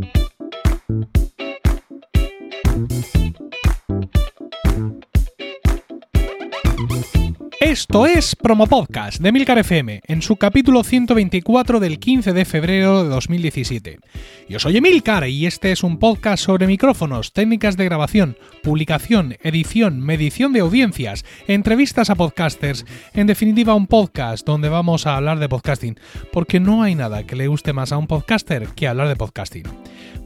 Thank you. Esto es Promo Podcast de Milcar FM, en su capítulo 124 del 15 de febrero de 2017. Yo soy Emilcar y este es un podcast sobre micrófonos, técnicas de grabación, publicación, edición, medición de audiencias, entrevistas a podcasters, en definitiva un podcast donde vamos a hablar de podcasting, porque no hay nada que le guste más a un podcaster que hablar de podcasting.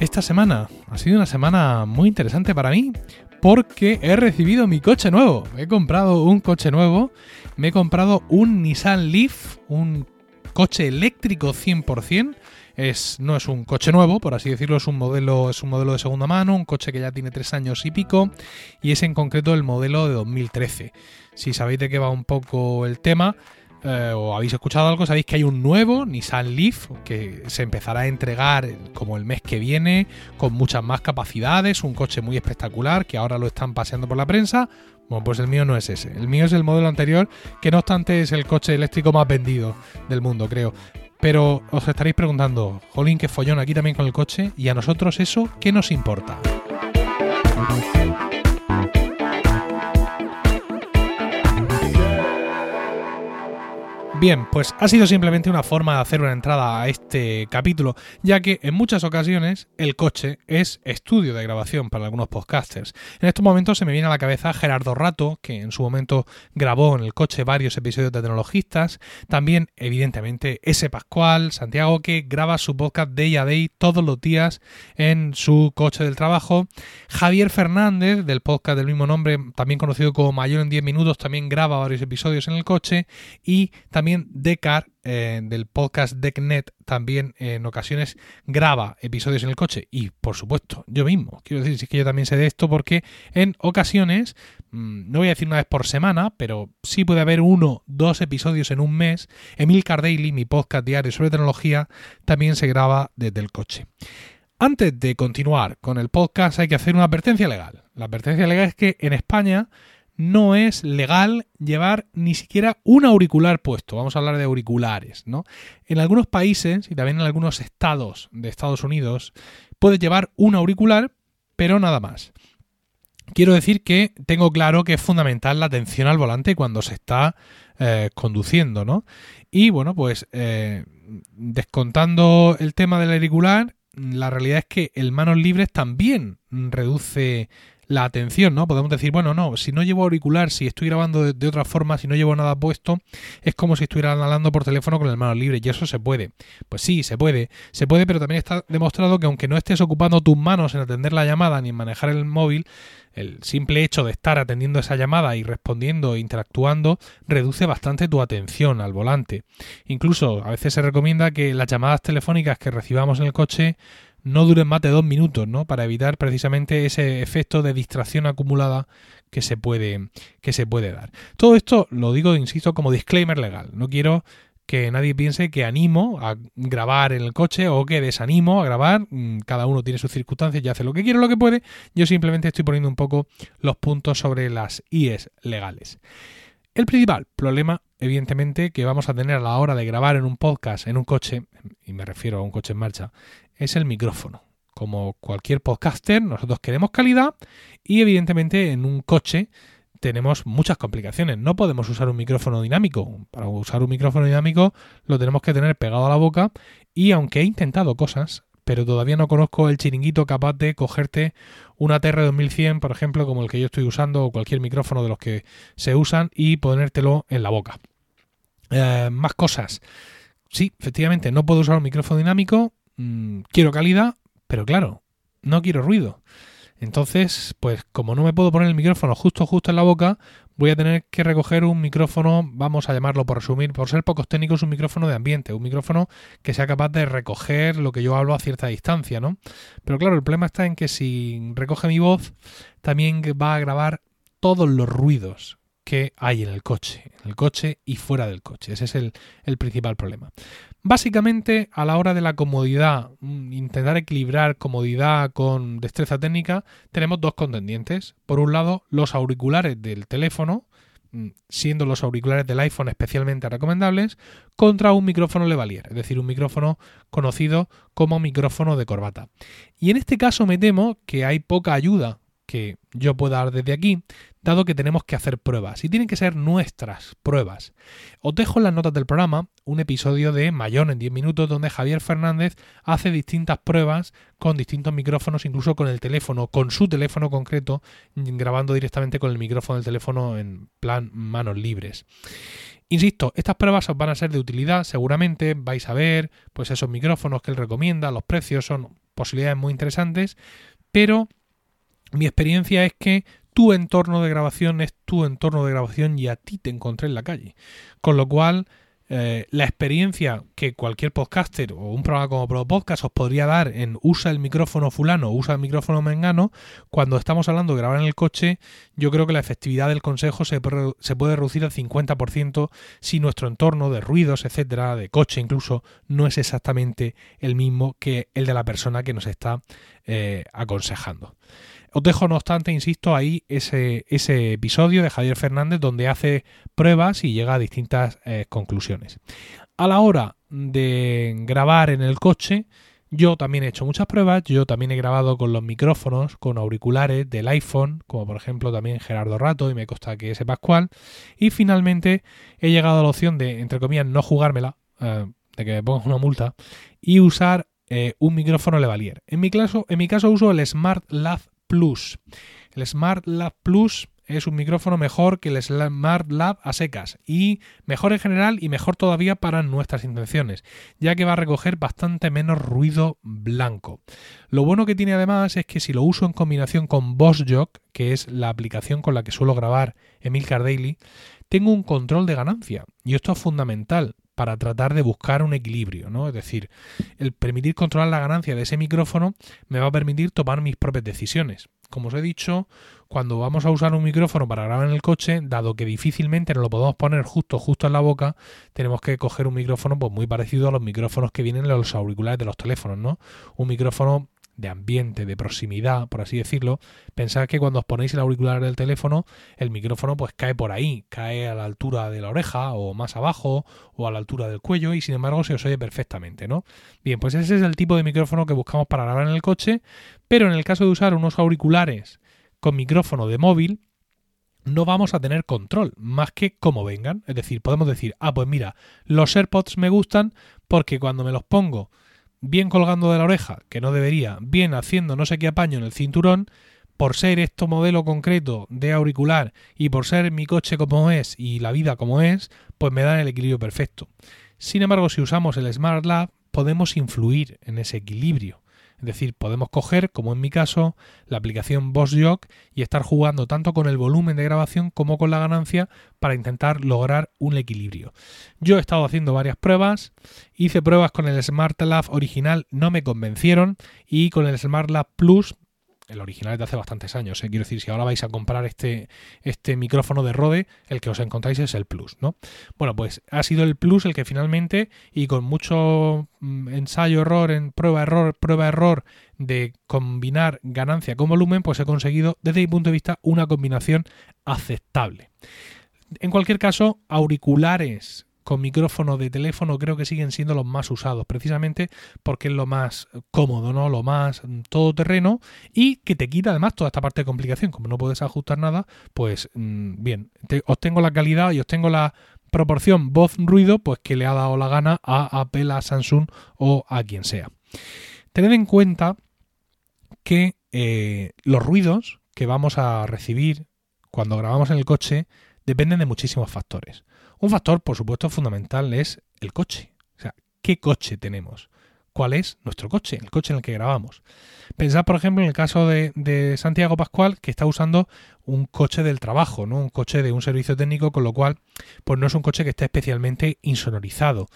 Esta semana ha sido una semana muy interesante para mí porque he recibido mi coche nuevo. He comprado un coche nuevo, me he comprado un Nissan Leaf, un coche eléctrico 100%. Es, no es un coche nuevo, por así decirlo, es un modelo, es un modelo de segunda mano, un coche que ya tiene tres años y pico, y es en concreto el modelo de 2013. Si sabéis de qué va un poco el tema, eh, o habéis escuchado algo, sabéis que hay un nuevo Nissan Leaf que se empezará a entregar como el mes que viene, con muchas más capacidades, un coche muy espectacular que ahora lo están paseando por la prensa. Bueno, pues el mío no es ese. El mío es el modelo anterior, que no obstante es el coche eléctrico más vendido del mundo, creo. Pero os estaréis preguntando, jolín, qué follón aquí también con el coche, y a nosotros eso, ¿qué nos importa? Bien, pues ha sido simplemente una forma de hacer una entrada a este capítulo, ya que en muchas ocasiones el coche es estudio de grabación para algunos podcasters. En estos momentos se me viene a la cabeza Gerardo Rato, que en su momento grabó en el coche varios episodios de Tecnologistas, también evidentemente ese Pascual, Santiago, que graba su podcast Day a Day todos los días en su coche del trabajo, Javier Fernández, del podcast del mismo nombre, también conocido como Mayor en 10 Minutos, también graba varios episodios en el coche, y también Decar, eh, del podcast DeckNet, también en ocasiones graba episodios en el coche. Y por supuesto, yo mismo. Quiero decir, si que yo también sé de esto porque en ocasiones, mm, no voy a decir una vez por semana, pero sí puede haber uno, dos episodios en un mes. Emil Daily, mi podcast diario sobre tecnología, también se graba desde el coche. Antes de continuar con el podcast hay que hacer una advertencia legal. La advertencia legal es que en España no es legal llevar ni siquiera un auricular puesto. Vamos a hablar de auriculares, ¿no? En algunos países y también en algunos estados de Estados Unidos puedes llevar un auricular, pero nada más. Quiero decir que tengo claro que es fundamental la atención al volante cuando se está eh, conduciendo, ¿no? Y bueno, pues eh, descontando el tema del auricular, la realidad es que el manos libres también reduce la atención, ¿no? Podemos decir, bueno, no, si no llevo auricular, si estoy grabando de, otra forma, si no llevo nada puesto, es como si estuviera hablando por teléfono con el mano libre y eso se puede. Pues sí, se puede, se puede, pero también está demostrado que aunque no estés ocupando tus manos en atender la llamada ni en manejar el móvil, el simple hecho de estar atendiendo esa llamada y respondiendo e interactuando reduce bastante tu atención al volante. Incluso a veces se recomienda que las llamadas telefónicas que recibamos en el coche no duren más de dos minutos, ¿no? Para evitar precisamente ese efecto de distracción acumulada que se puede, que se puede dar. Todo esto lo digo, insisto, como disclaimer legal. No quiero que nadie piense que animo a grabar en el coche o que desanimo a grabar. Mm, cada uno tiene sus circunstancias y hace lo que quiere, lo que puede. Yo simplemente estoy poniendo un poco los puntos sobre las IES legales. El principal problema, evidentemente, que vamos a tener a la hora de grabar en un podcast, en un coche, y me refiero a un coche en marcha, es el micrófono. Como cualquier podcaster, nosotros queremos calidad y evidentemente en un coche tenemos muchas complicaciones. No podemos usar un micrófono dinámico. Para usar un micrófono dinámico lo tenemos que tener pegado a la boca y aunque he intentado cosas, pero todavía no conozco el chiringuito capaz de cogerte una TR2100, por ejemplo, como el que yo estoy usando o cualquier micrófono de los que se usan y ponértelo en la boca. Eh, más cosas. Sí, efectivamente, no puedo usar un micrófono dinámico, Mm, quiero calidad, pero claro, no quiero ruido. Entonces, pues como no me puedo poner el micrófono justo justo en la boca, voy a tener que recoger un micrófono, vamos a llamarlo por resumir, por ser pocos técnicos, un micrófono de ambiente, un micrófono que sea capaz de recoger lo que yo hablo a cierta distancia, ¿no? Pero claro, el problema está en que si recoge mi voz, también va a grabar todos los ruidos que hay en el coche, en el coche y fuera del coche. Ese es el, el principal problema. Básicamente, a la hora de la comodidad, mm, intentar equilibrar comodidad con destreza técnica, tenemos dos contendientes. Por un lado, los auriculares del teléfono, mm, siendo los auriculares del iPhone especialmente recomendables, contra un micrófono Levalier, es decir, un micrófono conocido como micrófono de corbata. Y en este caso me temo que hay poca ayuda que yo pueda dar desde aquí, dado que tenemos que hacer pruebas y tienen que ser nuestras pruebas. Os dejo en las notas del programa un episodio de Mayón en 10 minutos donde Javier Fernández hace distintas pruebas con distintos micrófonos, incluso con el teléfono, con su teléfono concreto, grabando directamente con el micrófono del teléfono en plan manos libres. Insisto, estas pruebas os van a ser de utilidad, seguramente vais a ver pues esos micrófonos que él recomienda, los precios son posibilidades muy interesantes, pero mi experiencia es que tu entorno de grabación es tu entorno de grabación y a ti te encontré en la calle. Con lo cual, eh, la experiencia que cualquier podcaster o un programa como Pro Podcast os podría dar en usa el micrófono fulano, usa el micrófono mengano, cuando estamos hablando de grabar en el coche, yo creo que la efectividad del consejo se, puede reducir al 50% si nuestro entorno de ruidos, etcétera, de coche incluso, no es exactamente el mismo que el de la persona que nos está eh, aconsejando. Os dejo, no obstante, insisto, ahí ese, ese episodio de Javier Fernández donde hace pruebas y llega a distintas eh, conclusiones. A la hora de grabar en el coche, yo también he hecho muchas pruebas, yo también he grabado con los micrófonos, con auriculares del iPhone, como por ejemplo también Gerardo Rato y me consta que ese Pascual, y finalmente he llegado a la opción de, entre comillas, no jugármela, eh, de que me pongas una multa, y usar eh, un micrófono Levalier. En mi, caso, en mi caso uso el Smart Lab Plus. El Smart Lab Plus es un micrófono mejor que el Smart Lab a secas y mejor en general y mejor todavía para nuestras intenciones, ya que va a recoger bastante menos ruido blanco. Lo bueno que tiene además es que si lo uso en combinación con BossJock, que es la aplicación con la que suelo grabar Emilcar Daily, tengo un control de ganancia y esto es fundamental para tratar de buscar un equilibrio, ¿no? Es decir, el permitir controlar la ganancia de ese micrófono me va a permitir tomar mis propias decisiones. Como os he dicho, cuando vamos a usar un micrófono para grabar en el coche, dado que difícilmente nos lo podemos poner justo justo en la boca, tenemos que coger un micrófono pues muy parecido a los micrófonos que vienen en los auriculares de los teléfonos, ¿no? Un micrófono de ambiente, de proximidad, por así decirlo, pensad que cuando os ponéis el auricular del teléfono, el micrófono pues cae por ahí, cae a la altura de la oreja o más abajo o a la altura del cuello y sin embargo se os oye perfectamente, ¿no? Bien, pues ese es el tipo de micrófono que buscamos para grabar en el coche, pero en el caso de usar unos auriculares con micrófono de móvil, no vamos a tener control, más que como vengan. Es decir, podemos decir, ah, pues mira, los AirPods me gustan porque cuando me los pongo bien colgando de la oreja, que no debería, bien haciendo no sé qué apaño en el cinturón, por ser este modelo concreto de auricular y por ser mi coche como es y la vida como es, pues me dan el equilibrio perfecto. Sin embargo, si usamos el Smart Lab, podemos influir en ese equilibrio. Es decir, podemos coger, como en mi caso, la aplicación Boss Jock y estar jugando tanto con el volumen de grabación como con la ganancia para intentar lograr un equilibrio. Yo he estado haciendo varias pruebas, hice pruebas con el Smart Lab original, no me convencieron y con el Smart Lab Plus el original es de hace bastantes años. ¿eh? Quiero decir, si ahora vais a comprar este, este micrófono de Rode, el que os encontráis es el Plus, ¿no? Bueno, pues ha sido el Plus el que finalmente, y con mucho mm, ensayo, error, en prueba, error, prueba, error, de combinar ganancia con volumen, pues he conseguido, desde mi punto de vista, una combinación aceptable. En cualquier caso, auriculares con micrófono de teléfono creo que siguen siendo los más usados, precisamente porque es lo más cómodo, ¿no? Lo más todoterreno y que te quita además toda esta parte de complicación. Como no puedes ajustar nada, pues mm, bien, obtengo la calidad y obtengo la proporción voz-ruido, pues que le ha dado la gana a Apple, a Samsung o a quien sea. Tened en cuenta que eh, los ruidos que vamos a recibir cuando grabamos en el coche dependen de muchísimos factores. Un factor, por supuesto, fundamental es el coche. O sea, ¿qué coche tenemos? cuál es nuestro coche, el coche en el que grabamos. Pensad, por ejemplo, en el caso de, Santiago Pascual, que está usando un coche del trabajo, ¿no? Un coche de un servicio técnico, con lo cual, pues no es un coche que esté especialmente insonorizado.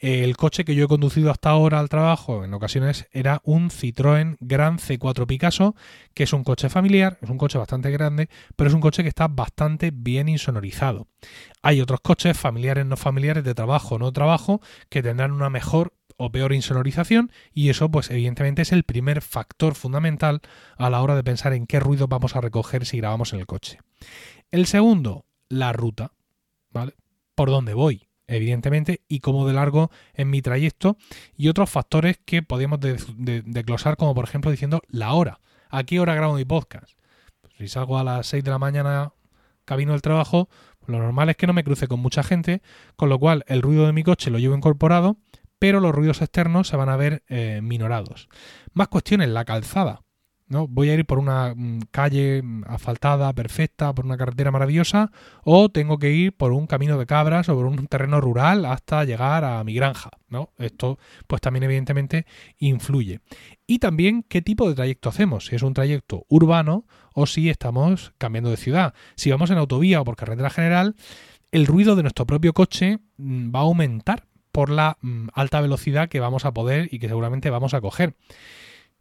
El coche que yo he conducido hasta ahora al trabajo en ocasiones era un Citroën Gran C4 Picasso, que es un coche familiar, es un coche bastante grande, pero es un coche que está bastante bien insonorizado. Hay otros coches familiares, no familiares, de trabajo, no trabajo, que tendrán una mejor o peor insonorización y eso pues evidentemente es el primer factor fundamental a la hora de pensar en qué ruido vamos a recoger si grabamos en el coche. El segundo, la ruta, ¿vale? ¿Por dónde voy? Evidentemente, y cómo de largo en mi trayecto, y otros factores que podemos desglosar, como por ejemplo diciendo la hora. ¿A qué hora grabo mi podcast? Pues si salgo a las 6 de la mañana camino del trabajo, lo normal es que no me cruce con mucha gente, con lo cual el ruido de mi coche lo llevo incorporado, pero los ruidos externos se van a ver eh, minorados. Más cuestiones, la calzada. ¿No? Voy a ir por una mm, calle mm, asfaltada, perfecta, por una carretera maravillosa, o tengo que ir por un camino de cabras o por un terreno rural hasta llegar a mi granja, ¿no? Esto, pues también evidentemente influye. Y también qué tipo de trayecto hacemos, si es un trayecto urbano o si estamos cambiando de ciudad. Si vamos en autovía o por carretera general, el ruido de nuestro propio coche mm, va a aumentar por la alta velocidad que vamos a poder y que seguramente vamos a coger.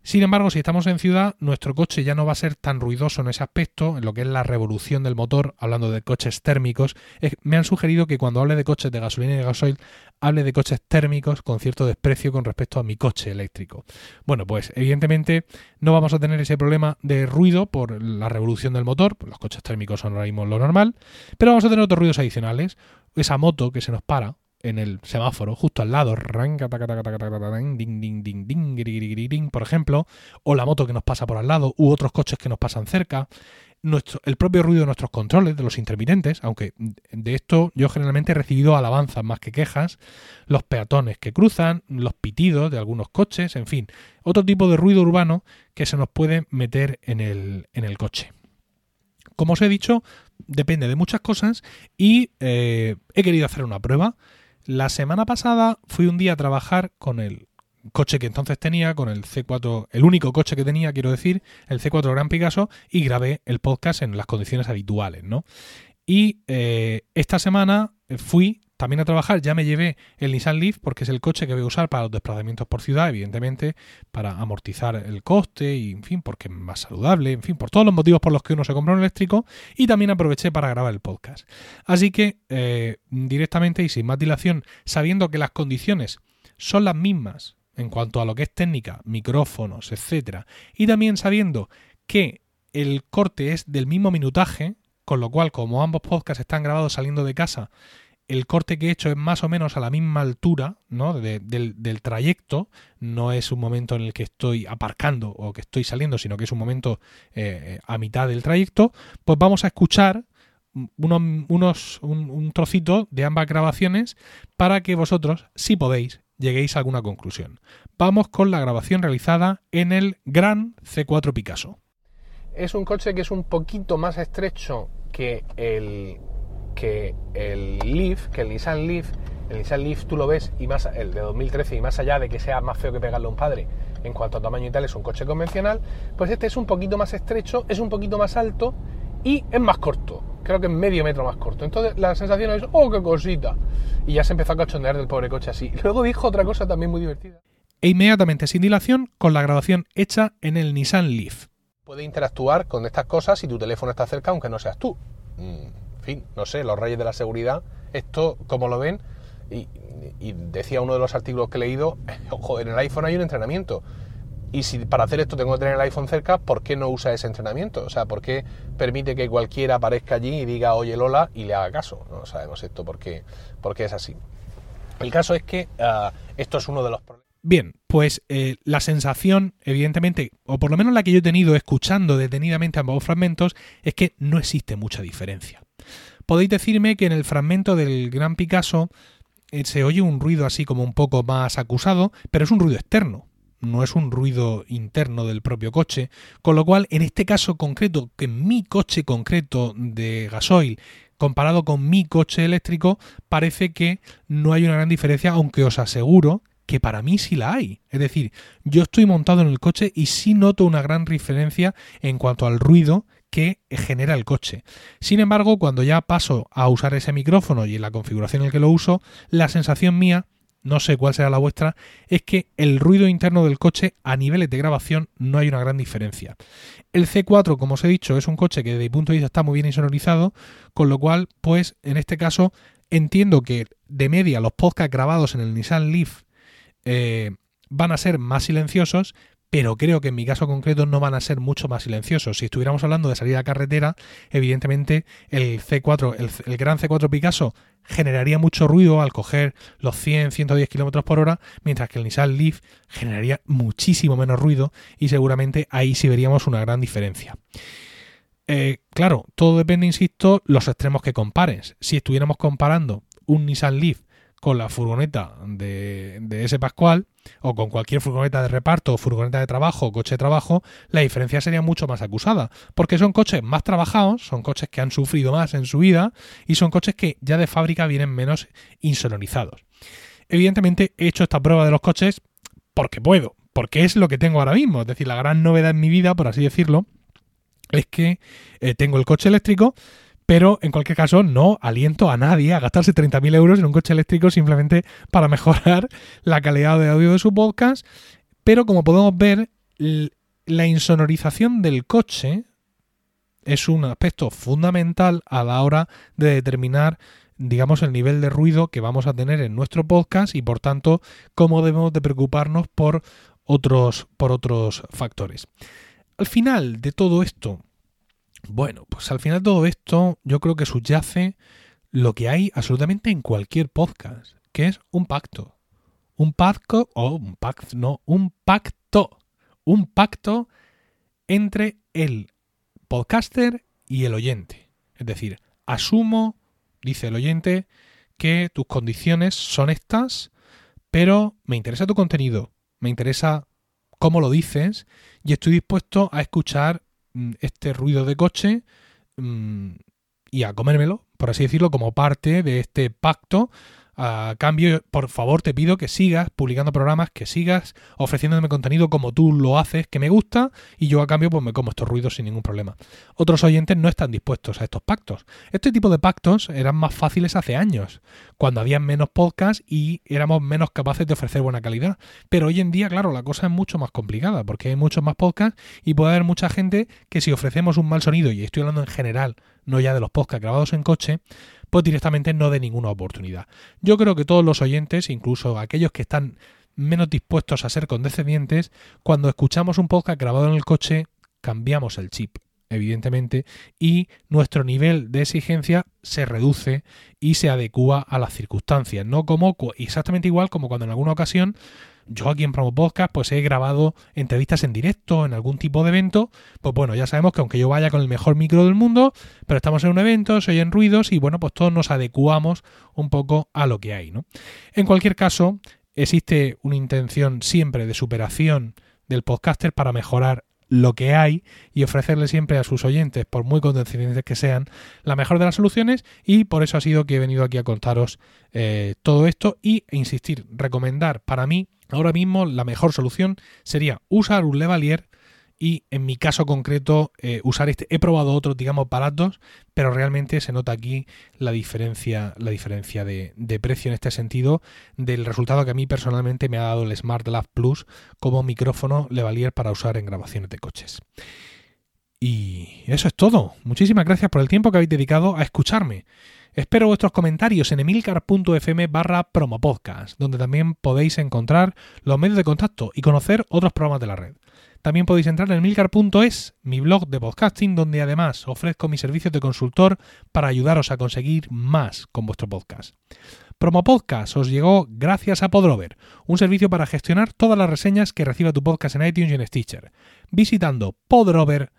Sin embargo, si estamos en ciudad, nuestro coche ya no va a ser tan ruidoso en ese aspecto, en lo que es la revolución del motor, hablando de coches térmicos. me han sugerido que cuando hable de coches de gasolina y de gasoil, hable de coches térmicos con cierto desprecio con respecto a mi coche eléctrico. Bueno, pues evidentemente no vamos a tener ese problema de ruido por la revolución del motor, pues los coches térmicos son ahora mismo lo normal, pero vamos a tener otros ruidos adicionales. Esa moto que se nos para, en el semáforo, justo al lado, por ejemplo, o la moto que nos pasa por al lado, u otros coches que nos pasan cerca, nuestro, el propio ruido de nuestros controles, de los intermitentes, aunque de esto yo generalmente he recibido alabanzas más que quejas, los peatones que cruzan, los pitidos de algunos coches, en fin, otro tipo de ruido urbano que se nos puede meter en el, en el coche. Como os he dicho, depende de muchas cosas y he querido hacer una prueba la semana pasada fui un día a trabajar con el coche que entonces tenía, con el C4, el único coche que tenía, quiero decir, el C4 Gran Picasso, y grabé el podcast en las condiciones habituales, ¿no? Y eh, esta semana fui también a trabajar, ya me llevé el Nissan Leaf porque es el coche que voy a usar para los desplazamientos por ciudad, evidentemente, para amortizar el coste y, en fin, porque es más saludable, en fin, por todos los motivos por los que uno se compra un eléctrico y también aproveché para grabar el podcast. Así que, eh, directamente y sin más dilación, sabiendo que las condiciones son las mismas en cuanto a lo que es técnica, micrófonos, etcétera, y también sabiendo que el corte es del mismo minutaje, con lo cual, como ambos podcasts están grabados saliendo de casa el corte que he hecho es más o menos a la misma altura ¿no? del, trayecto, no es un momento en el que estoy aparcando o que estoy saliendo, sino que es un momento eh, a mitad del trayecto, pues vamos a escuchar unos, un, un, trocito de ambas grabaciones para que vosotros, si podéis, lleguéis a alguna conclusión. Vamos con la grabación realizada en el Gran C4 Picasso. Es un coche que es un poquito más estrecho que el que el Leaf, que el Nissan Leaf, el Nissan Leaf tú lo ves y más el de 2013 y más allá de que sea más feo que pegarle a un padre en cuanto a tamaño y tal es un coche convencional, pues este es un poquito más estrecho, es un poquito más alto y es más corto, creo que es medio metro más corto. Entonces la sensación es, oh, qué cosita. Y ya se empezó a cachondear del pobre coche así. Luego dijo otra cosa también muy divertida. E inmediatamente, sin dilación, con la grabación hecha en el Nissan Leaf. Puede interactuar con estas cosas si tu teléfono está cerca, aunque no seas tú. Mm no sé, los reyes de la seguridad, esto, como lo ven, y, decía uno de los artículos que he leído, ojo, en el iPhone hay un entrenamiento. Y si para hacer esto tengo que tener el iPhone cerca, ¿por qué no usa ese entrenamiento? O sea, ¿por qué permite que cualquiera aparezca allí y diga, oye Lola, y le haga caso? No sabemos esto por qué, es así. El caso es que ah, esto es uno de los problemas. Bien, pues eh, la sensación, evidentemente, o por lo menos la que yo he tenido escuchando detenidamente ambos fragmentos, es que no existe mucha diferencia. Podéis decirme que en el fragmento del Gran Picasso eh, se oye un ruido así como un poco más acusado, pero es un ruido externo, no es un ruido interno del propio coche, con lo cual en este caso concreto, que mi coche concreto de gasoil comparado con mi coche eléctrico, parece que no hay una gran diferencia, aunque os aseguro que para mí sí la hay. Es decir, yo estoy montado en el coche y sí noto una gran diferencia en cuanto al ruido que genera el coche. Sin embargo, cuando ya paso a usar ese micrófono y en la configuración en que lo uso, la sensación mía, no sé cuál será la vuestra, es que el ruido interno del coche a niveles de grabación no hay una gran diferencia. El C4, como os he dicho, es un coche que desde mi punto de vista está muy bien insonorizado, con lo cual, pues en este caso entiendo que de media los podcasts grabados en el Nissan Leaf eh, van a ser más silenciosos, pero creo que en mi caso concreto no van a ser mucho más silenciosos. Si estuviéramos hablando de salir a carretera, evidentemente el C4, el, gran C4 Picasso generaría mucho ruido al coger los 100, 110 km por hora, mientras que el Nissan Leaf generaría muchísimo menos ruido y seguramente ahí sí veríamos una gran diferencia. Eh, claro, todo depende, insisto, los extremos que compares. Si estuviéramos comparando un Nissan Leaf con la furgoneta de, ese Pascual o con cualquier furgoneta de reparto, furgoneta de trabajo, coche de trabajo, la diferencia sería mucho más acusada, porque son coches más trabajados, son coches que han sufrido más en su vida y son coches que ya de fábrica vienen menos insonorizados. Evidentemente he hecho esta prueba de los coches porque puedo, porque es lo que tengo ahora mismo, es decir, la gran novedad en mi vida, por así decirlo, es que eh, tengo el coche eléctrico, pero en cualquier caso no aliento a nadie a gastarse 30.000 euros en un coche eléctrico simplemente para mejorar la calidad de audio de su podcast. Pero como podemos ver, la insonorización del coche es un aspecto fundamental a la hora de determinar digamos el nivel de ruido que vamos a tener en nuestro podcast y por tanto cómo debemos de preocuparnos por otros por otros factores. Al final de todo esto, bueno, pues al final todo esto yo creo que subyace lo que hay absolutamente en cualquier podcast, que es un pacto. Un pacto, o un pacto, no, un pacto. Un pacto entre el podcaster y el oyente. Es decir, asumo, dice el oyente, que tus condiciones son estas, pero me interesa tu contenido, me interesa cómo lo dices y estoy dispuesto a escuchar este ruido de coche mm, y a comérmelo, por así decirlo, como parte de este pacto a cambio, por favor, te pido que sigas publicando programas, que sigas ofreciéndome contenido como tú lo haces, que me gusta, y yo a cambio pues me como estos ruidos sin ningún problema. Otros oyentes no están dispuestos a estos pactos. Este tipo de pactos eran más fáciles hace años, cuando había menos podcasts y éramos menos capaces de ofrecer buena calidad. Pero hoy en día, claro, la cosa es mucho más complicada, porque hay muchos más podcasts y puede haber mucha gente que si ofrecemos un mal sonido, y estoy hablando en general, no ya de los podcasts grabados en coche, pues directamente no dé ninguna oportunidad. Yo creo que todos los oyentes, incluso aquellos que están menos dispuestos a ser condescendientes, cuando escuchamos un podcast grabado en el coche, cambiamos el chip, evidentemente, y nuestro nivel de exigencia se reduce y se adecua a las circunstancias, no como exactamente igual como cuando en alguna ocasión yo aquí en Promo Podcast pues he grabado entrevistas en directo en algún tipo de evento, pues bueno, ya sabemos que aunque yo vaya con el mejor micro del mundo, pero estamos en un evento, se oyen ruidos y bueno, pues todos nos adecuamos un poco a lo que hay, ¿no? En cualquier caso, existe una intención siempre de superación del podcaster para mejorar lo que hay y ofrecerle siempre a sus oyentes, por muy condescendientes que sean, la mejor de las soluciones y por eso ha sido que he venido aquí a contaros eh, todo esto y e insistir, recomendar para mí ahora mismo la mejor solución sería usar un Levalier y en mi caso concreto eh, usar este. He probado otros, digamos, baratos, pero realmente se nota aquí la diferencia, la diferencia de, de, precio en este sentido del resultado que a mí personalmente me ha dado el Smart Lab Plus como micrófono Levalier para usar en grabaciones de coches. Y eso es todo. Muchísimas gracias por el tiempo que habéis dedicado a escucharme. Espero vuestros comentarios en emilcar.fm barra promopodcast, donde también podéis encontrar los medios de contacto y conocer otros programas de la red. También podéis entrar en emilcar.es, mi blog de podcasting, donde además ofrezco mis servicios de consultor para ayudaros a conseguir más con vuestro podcast. Promo Podcast os llegó gracias a Podrover, un servicio para gestionar todas las reseñas que reciba tu podcast en iTunes y en Stitcher. Visitando podrover.com